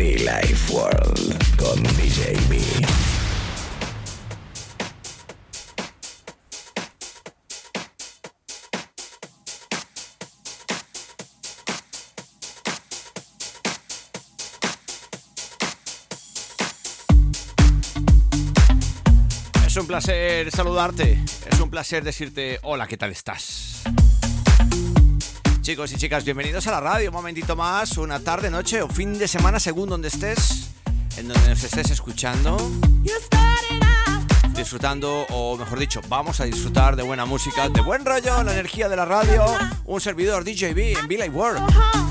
Life World con. Es un placer saludarte, es un placer decirte hola, ¿qué tal estás? Chicos y chicas, bienvenidos a la radio, un momentito más, una tarde, noche o fin de semana, según donde estés, en donde nos estés escuchando, disfrutando, o mejor dicho, vamos a disfrutar de buena música, de buen rollo, la energía de la radio, un servidor DJB en Be Like World.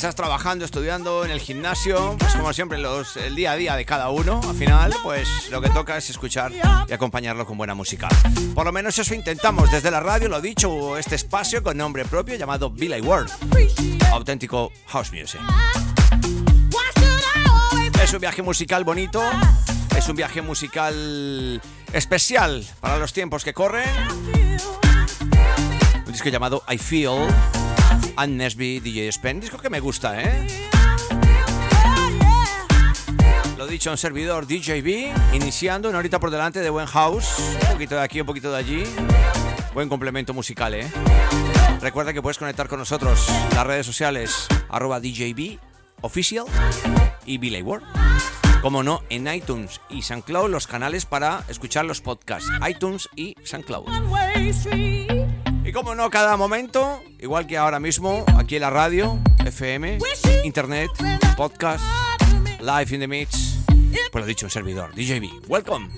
Estás trabajando, estudiando en el gimnasio, pues como siempre los, el día a día de cada uno, al final, pues lo que toca es escuchar y acompañarlo con buena música. Por lo menos eso intentamos desde la radio, lo dicho, este espacio con nombre propio llamado Like World, auténtico house music. Es un viaje musical bonito, es un viaje musical especial para los tiempos que corren. Un disco llamado I Feel, Ann Nesby, DJ Spen, disco que me gusta, ¿eh? Lo dicho, un servidor DJB, iniciando una horita por delante de buen house, un poquito de aquí, un poquito de allí. Buen complemento musical, ¿eh? Recuerda que puedes conectar con nosotros en las redes sociales, arroba DJB Official y Billy World. Como no, en iTunes y SoundCloud los canales para escuchar los podcasts, iTunes y SoundCloud. Y como no, cada momento, igual que ahora mismo, aquí en la radio, FM, internet, podcast, live in the mix, pues lo dicho, un servidor, DJB. Welcome.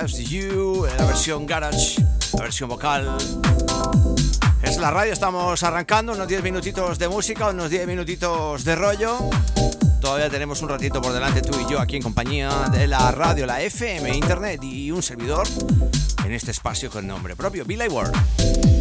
I Was You, la versión garage, la versión vocal. Es la radio, estamos arrancando unos 10 minutitos de música, unos 10 minutitos de rollo. Todavía tenemos un ratito por delante tú y yo aquí en compañía de la radio, la FM, Internet y un servidor en este espacio con nombre propio, Billy World.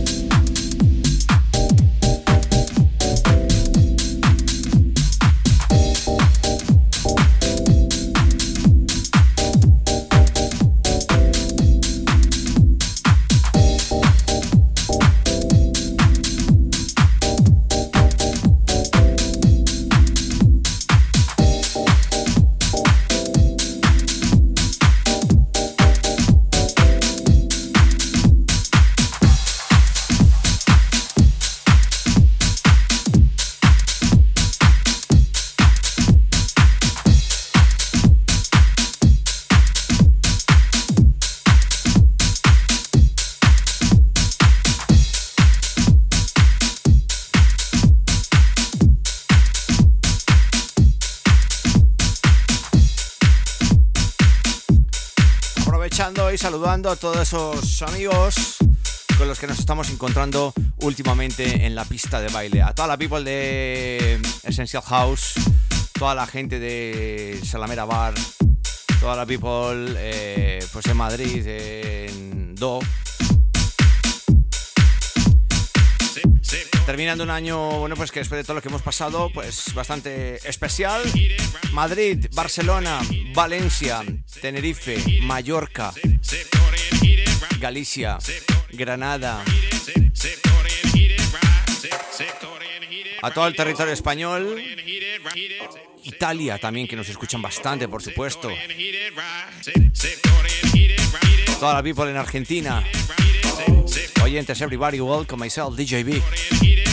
A todos esos amigos con los que nos estamos encontrando últimamente en la pista de baile. A toda la people de Essential House, toda la gente de Salamera Bar, toda la people eh, pues en Madrid, en Do. Terminando un año, bueno, pues que después de todo lo que hemos pasado, pues bastante especial. Madrid, Barcelona, Valencia, Tenerife, Mallorca, Galicia, Granada, a todo el territorio español, Italia también, que nos escuchan bastante, por supuesto. Toda la people en Argentina. Oyentes, everybody, welcome myself, DJB.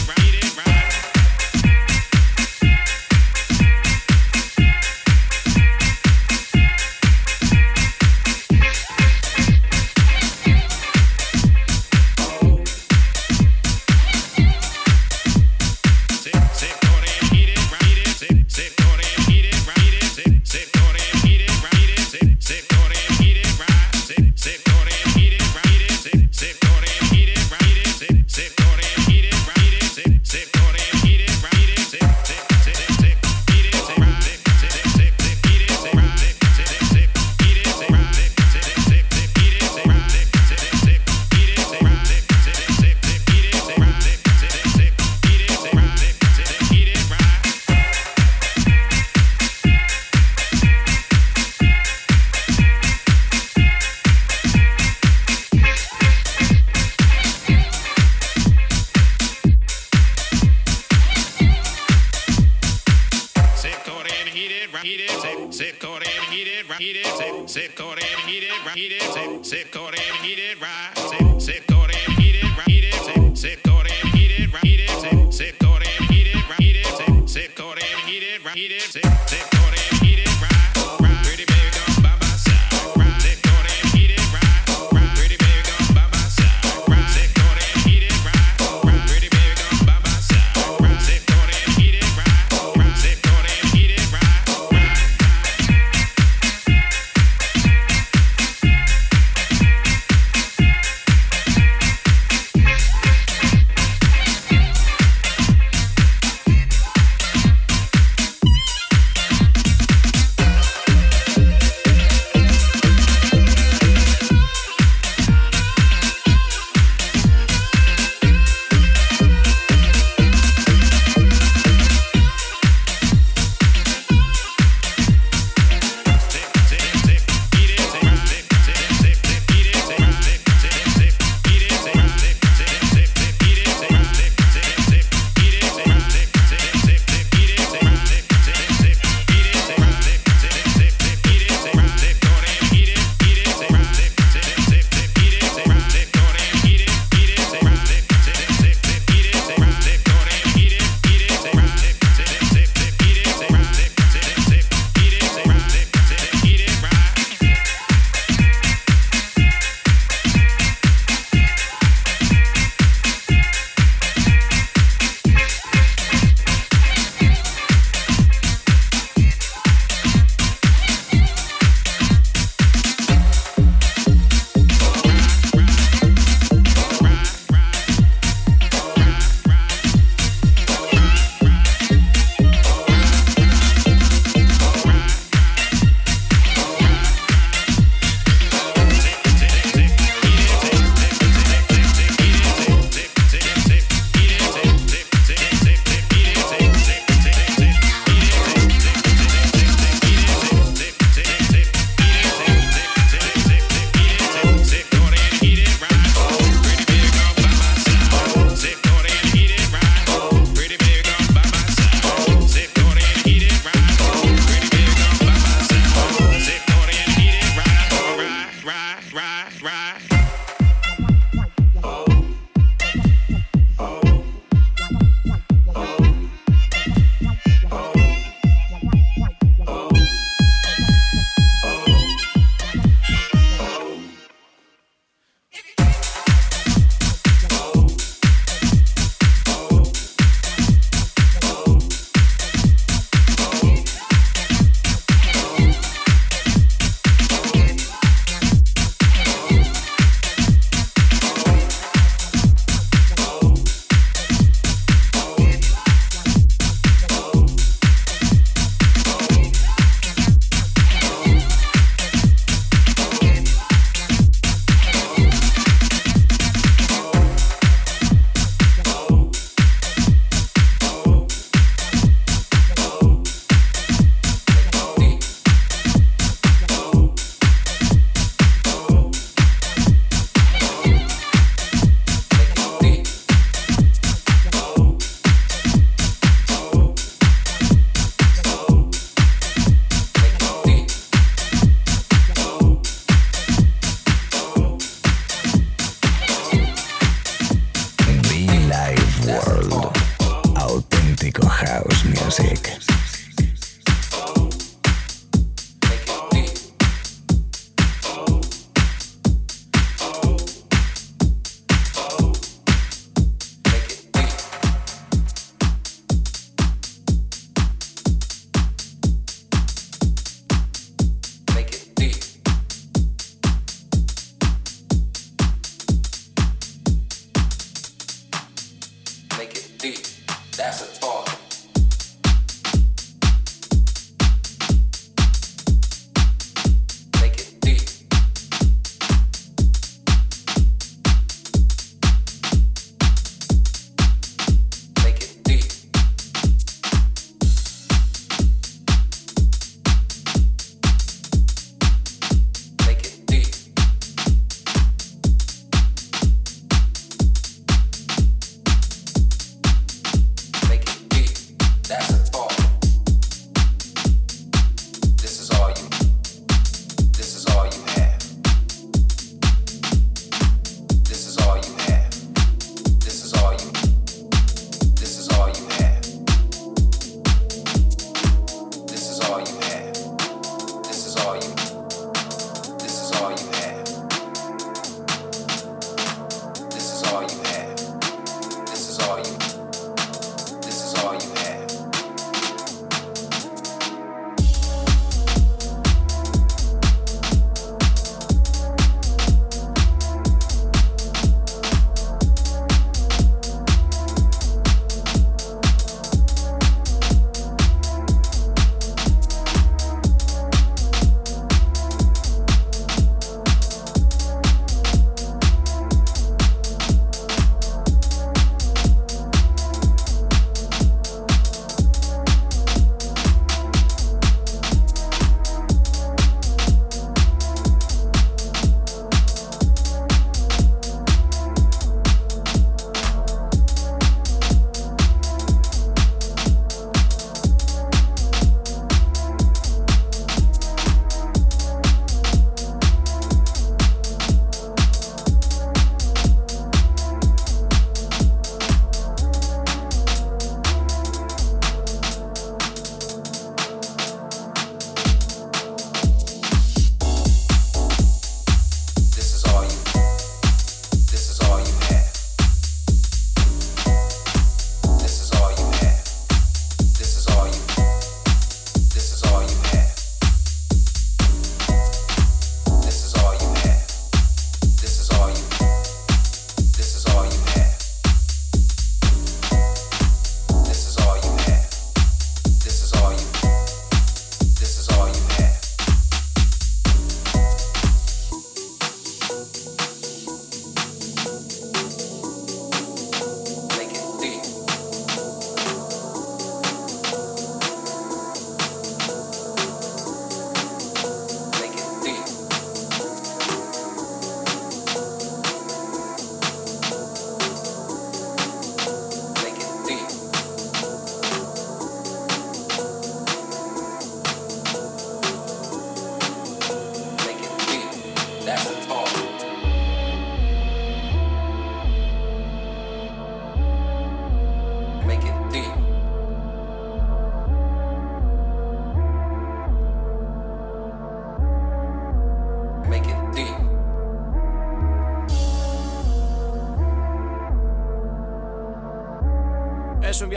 Sip, sip, cold and heated, heated. Sip, sip, cold and heated, right. Sip, sip. House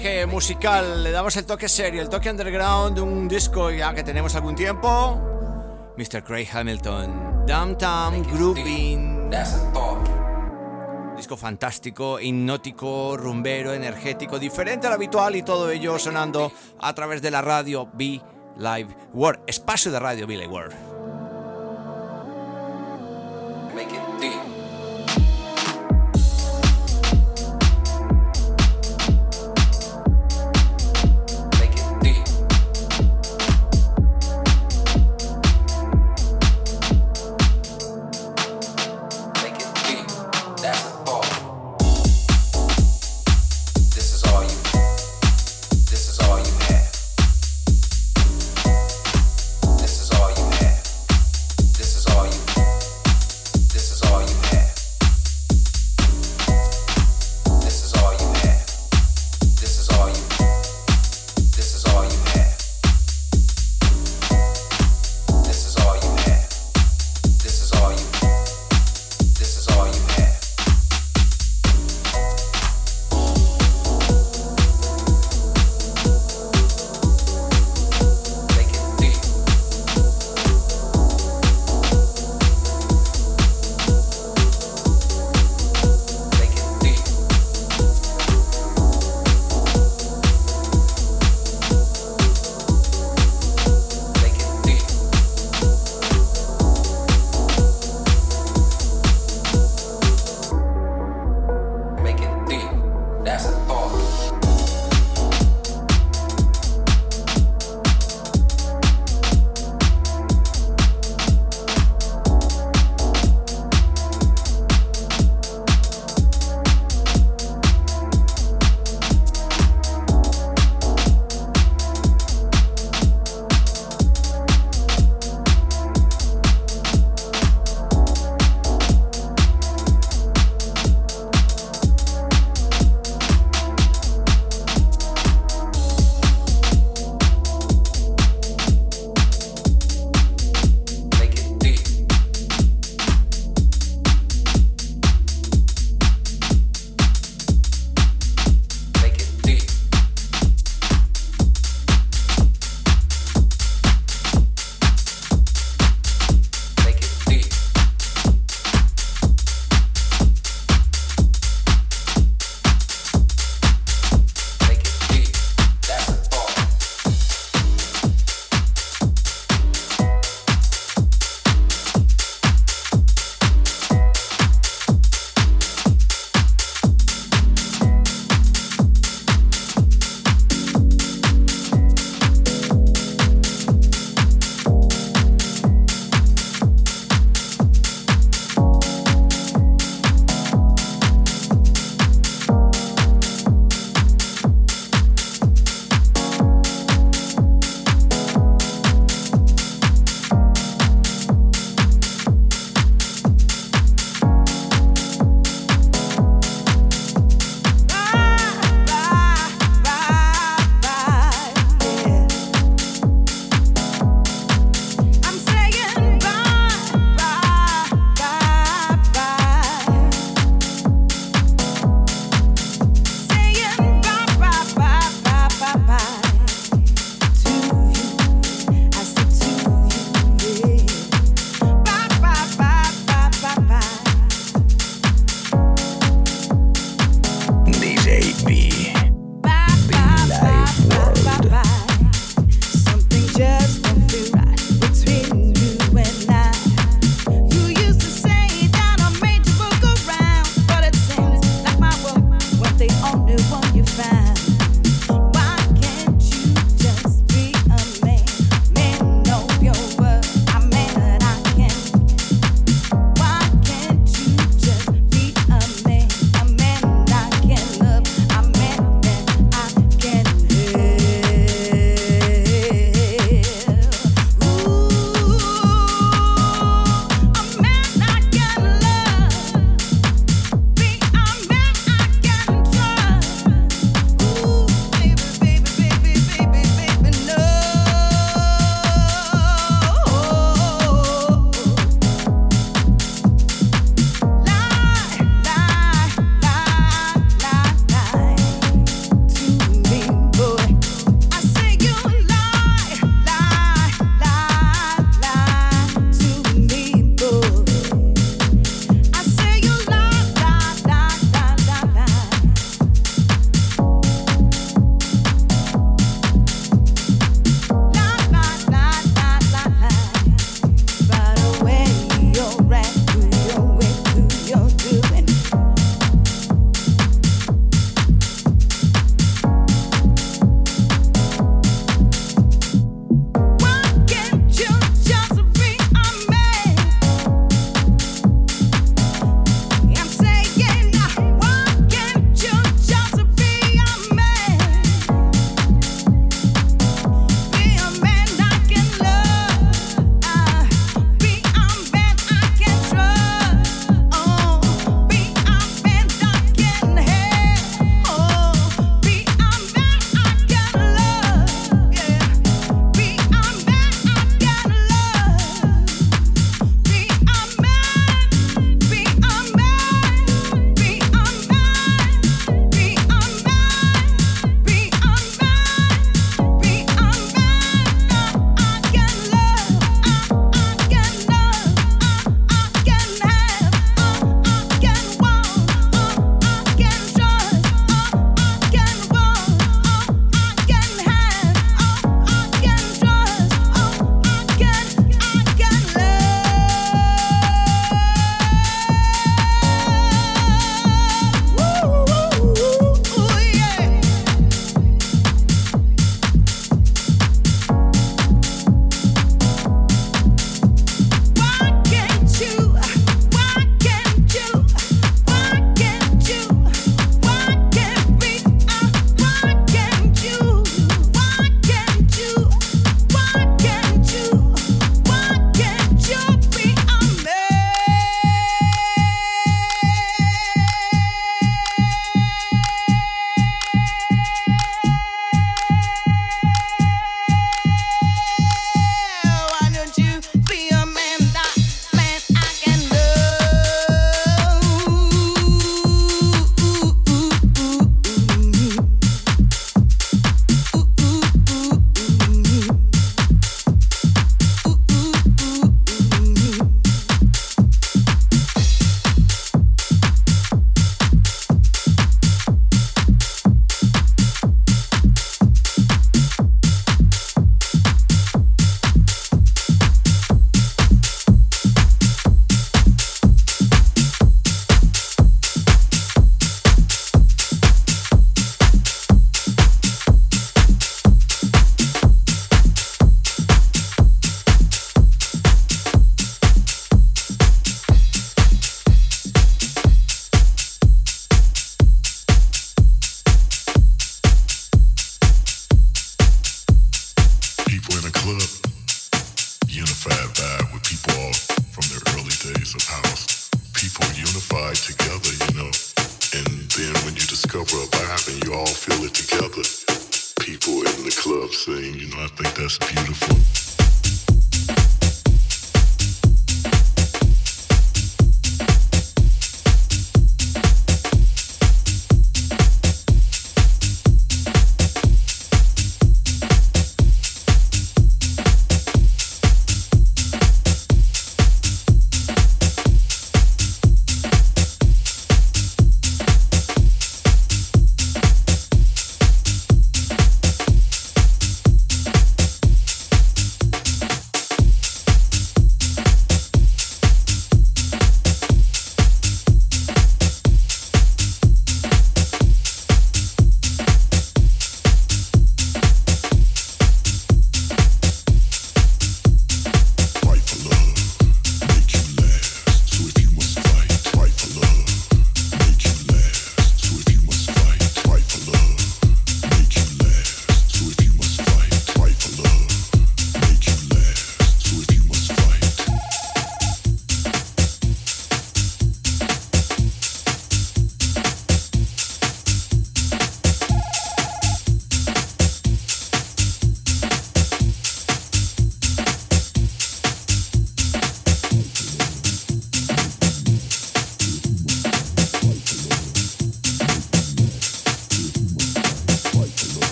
music. musical, le damos el toque serio, el toque underground de un disco ya que tenemos algún tiempo. Mr. Craig Hamilton, Downtown Grooving. Disco fantástico, hipnótico, rumbero, energético, diferente al habitual y todo ello sonando a través de la radio Be Live World, espacio de radio Be Live World.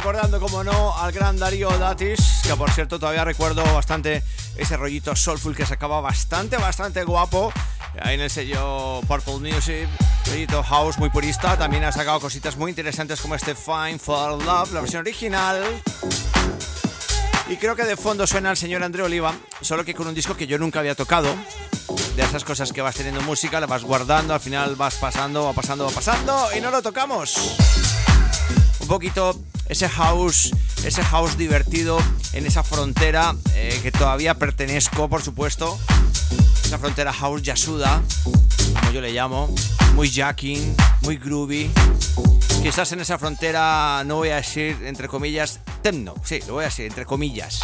Gran Darío Datis, que por cierto todavía recuerdo bastante ese rollito soulful que sacaba bastante, bastante guapo. Ahí en el sello Purple Music, rollito house muy purista. También ha sacado cositas muy interesantes como este Fine for Love, la versión original. Y creo que de fondo suena el señor André Oliva, solo que con un disco que yo nunca había tocado. De esas cosas que vas teniendo música, la vas guardando, al final vas pasando, va pasando, va pasando y no lo tocamos. Un poquito ese house, ese house divertido en esa frontera eh, que todavía pertenezco, por supuesto. Esa frontera house yasuda, como yo le llamo, muy jacking, muy groovy. Quizás en esa frontera, no voy a decir entre comillas, techno, sí, lo voy a decir entre comillas.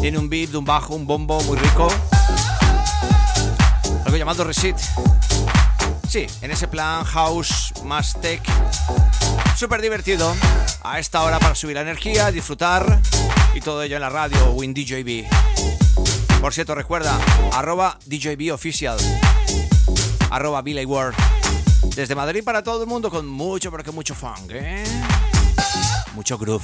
Tiene un beat, un bajo, un bombo muy rico. Algo llamado Resit. Sí, en ese plan house más tech. Súper divertido. A esta hora para subir la energía, disfrutar. Y todo ello en la radio o en DJB. Por cierto, recuerda, arroba DJB Official. Arroba Billy Ward. Desde Madrid para todo el mundo con mucho, pero que mucho funk, ¿eh? Mucho groove.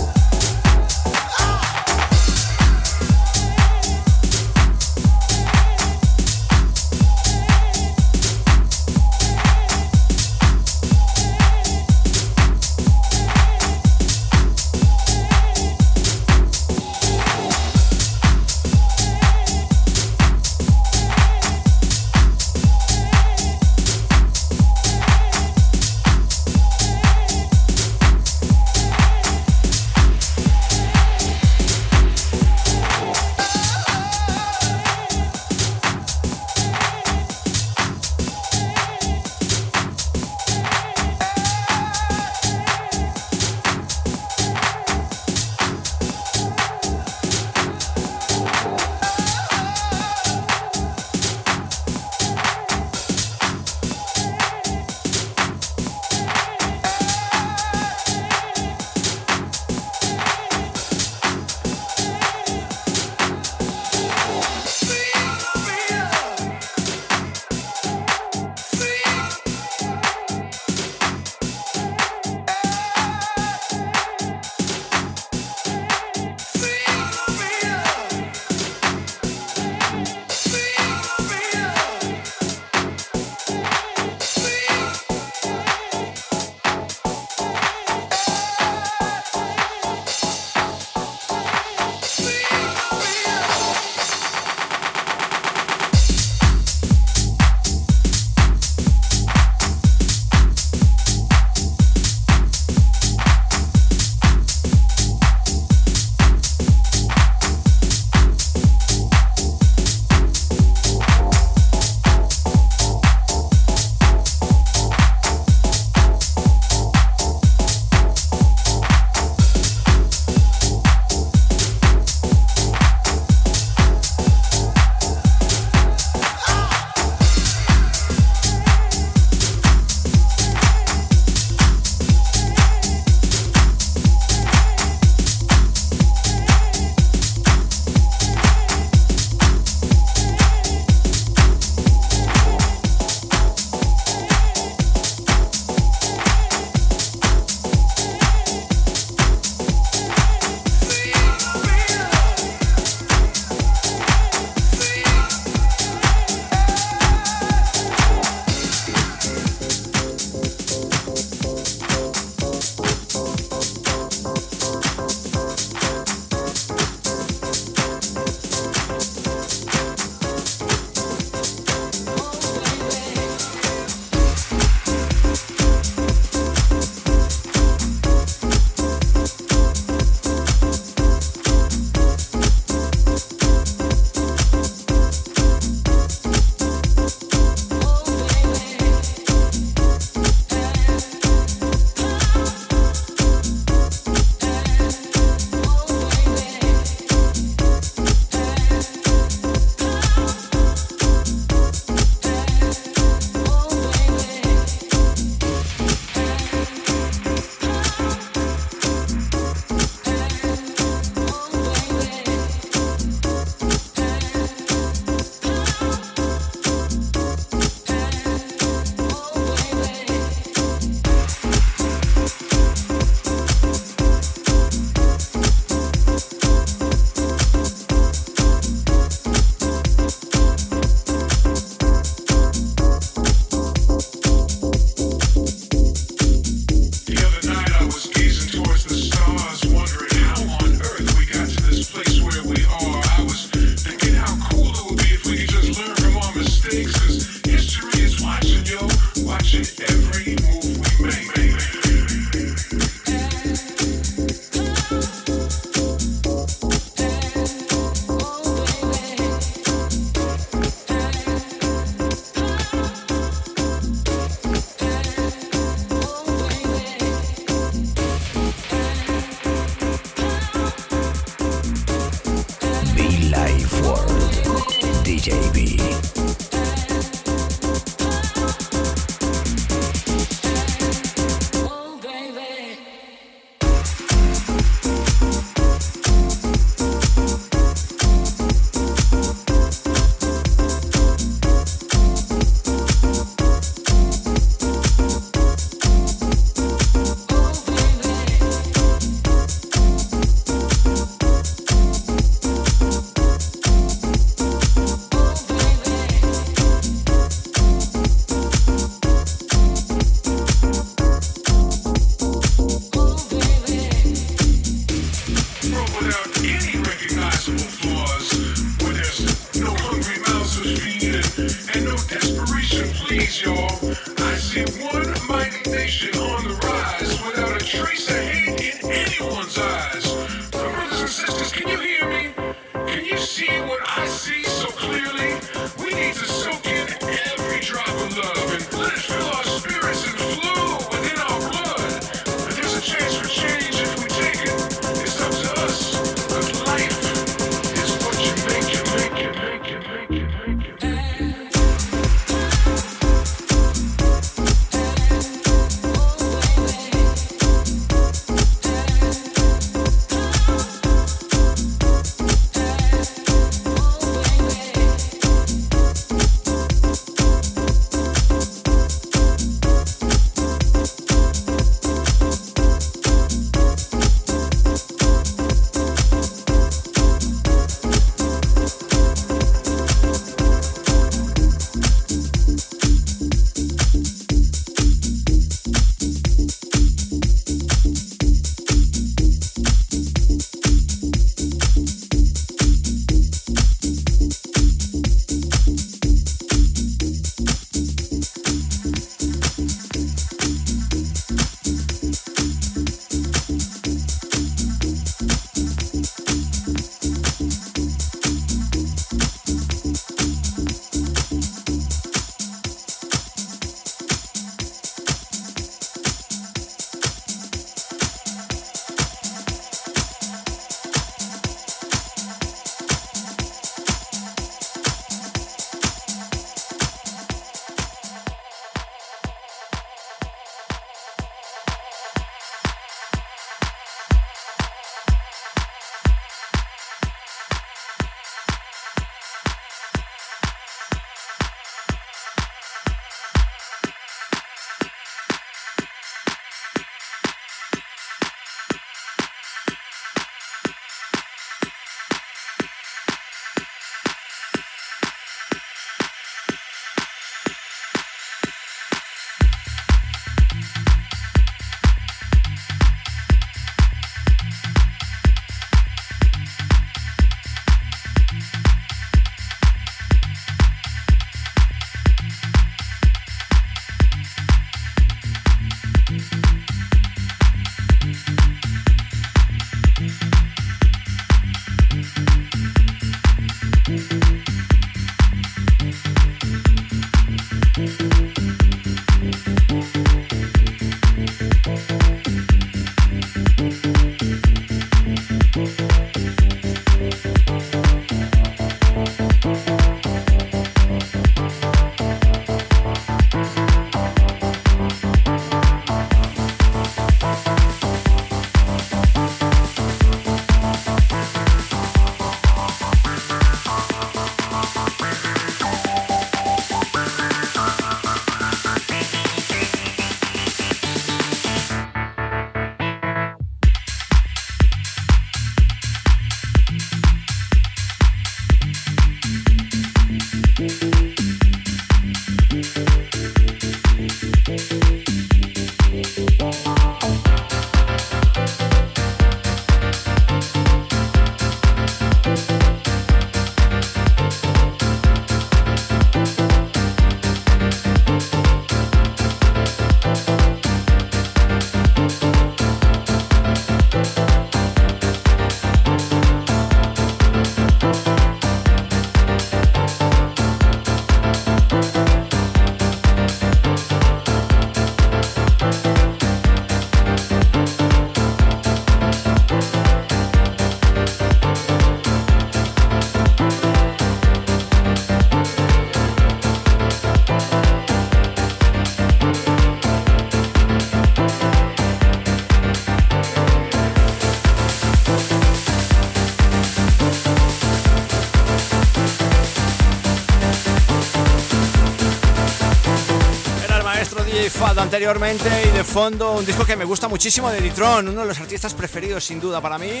Anteriormente y de fondo un disco que me gusta muchísimo de Ditron, uno de los artistas preferidos sin duda para mí,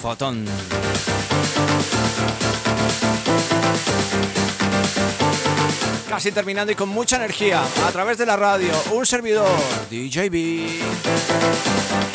Fotón. Casi terminando y con mucha energía, a través de la radio, un servidor, DJB.